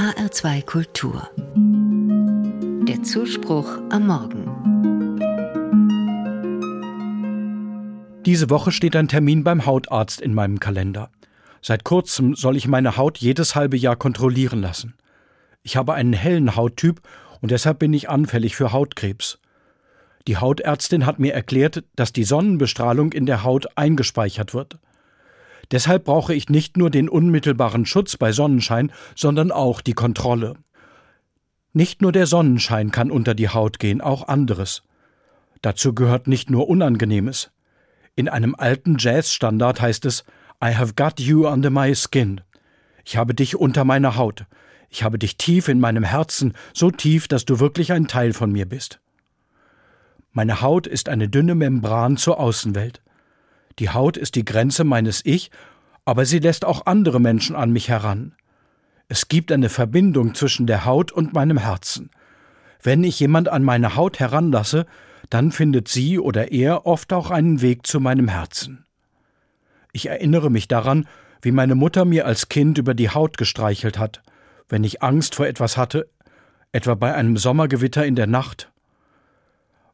HR2 Kultur. Der Zuspruch am Morgen. Diese Woche steht ein Termin beim Hautarzt in meinem Kalender. Seit kurzem soll ich meine Haut jedes halbe Jahr kontrollieren lassen. Ich habe einen hellen Hauttyp und deshalb bin ich anfällig für Hautkrebs. Die Hautärztin hat mir erklärt, dass die Sonnenbestrahlung in der Haut eingespeichert wird. Deshalb brauche ich nicht nur den unmittelbaren Schutz bei Sonnenschein, sondern auch die Kontrolle. Nicht nur der Sonnenschein kann unter die Haut gehen, auch anderes. Dazu gehört nicht nur Unangenehmes. In einem alten Jazzstandard heißt es I have got you under my skin. Ich habe dich unter meiner Haut. Ich habe dich tief in meinem Herzen, so tief, dass du wirklich ein Teil von mir bist. Meine Haut ist eine dünne Membran zur Außenwelt. Die Haut ist die Grenze meines Ich, aber sie lässt auch andere Menschen an mich heran. Es gibt eine Verbindung zwischen der Haut und meinem Herzen. Wenn ich jemand an meine Haut heranlasse, dann findet sie oder er oft auch einen Weg zu meinem Herzen. Ich erinnere mich daran, wie meine Mutter mir als Kind über die Haut gestreichelt hat, wenn ich Angst vor etwas hatte, etwa bei einem Sommergewitter in der Nacht.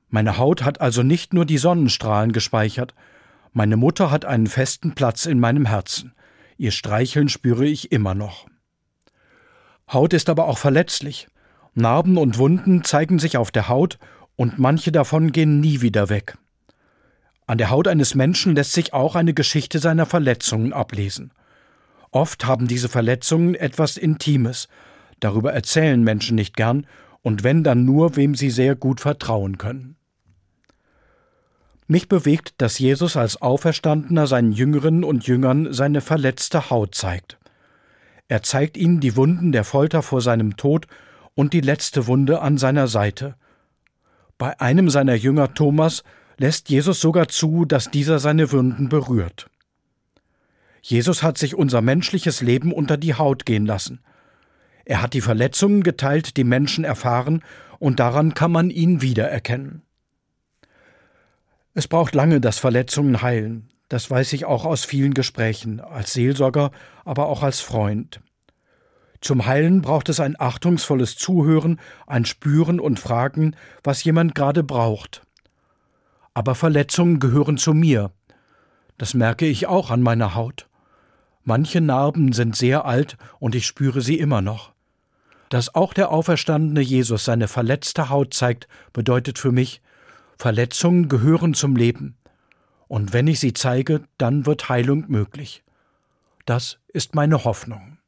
Meine Haut hat also nicht nur die Sonnenstrahlen gespeichert, meine Mutter hat einen festen Platz in meinem Herzen. Ihr Streicheln spüre ich immer noch. Haut ist aber auch verletzlich. Narben und Wunden zeigen sich auf der Haut und manche davon gehen nie wieder weg. An der Haut eines Menschen lässt sich auch eine Geschichte seiner Verletzungen ablesen. Oft haben diese Verletzungen etwas Intimes. Darüber erzählen Menschen nicht gern und wenn dann nur, wem sie sehr gut vertrauen können. Mich bewegt, dass Jesus als Auferstandener seinen Jüngerinnen und Jüngern seine verletzte Haut zeigt. Er zeigt ihnen die Wunden der Folter vor seinem Tod und die letzte Wunde an seiner Seite. Bei einem seiner Jünger Thomas lässt Jesus sogar zu, dass dieser seine Wunden berührt. Jesus hat sich unser menschliches Leben unter die Haut gehen lassen. Er hat die Verletzungen geteilt, die Menschen erfahren, und daran kann man ihn wiedererkennen. Es braucht lange, dass Verletzungen heilen. Das weiß ich auch aus vielen Gesprächen, als Seelsorger, aber auch als Freund. Zum Heilen braucht es ein achtungsvolles Zuhören, ein Spüren und Fragen, was jemand gerade braucht. Aber Verletzungen gehören zu mir. Das merke ich auch an meiner Haut. Manche Narben sind sehr alt und ich spüre sie immer noch. Dass auch der auferstandene Jesus seine verletzte Haut zeigt, bedeutet für mich, Verletzungen gehören zum Leben. Und wenn ich sie zeige, dann wird Heilung möglich. Das ist meine Hoffnung.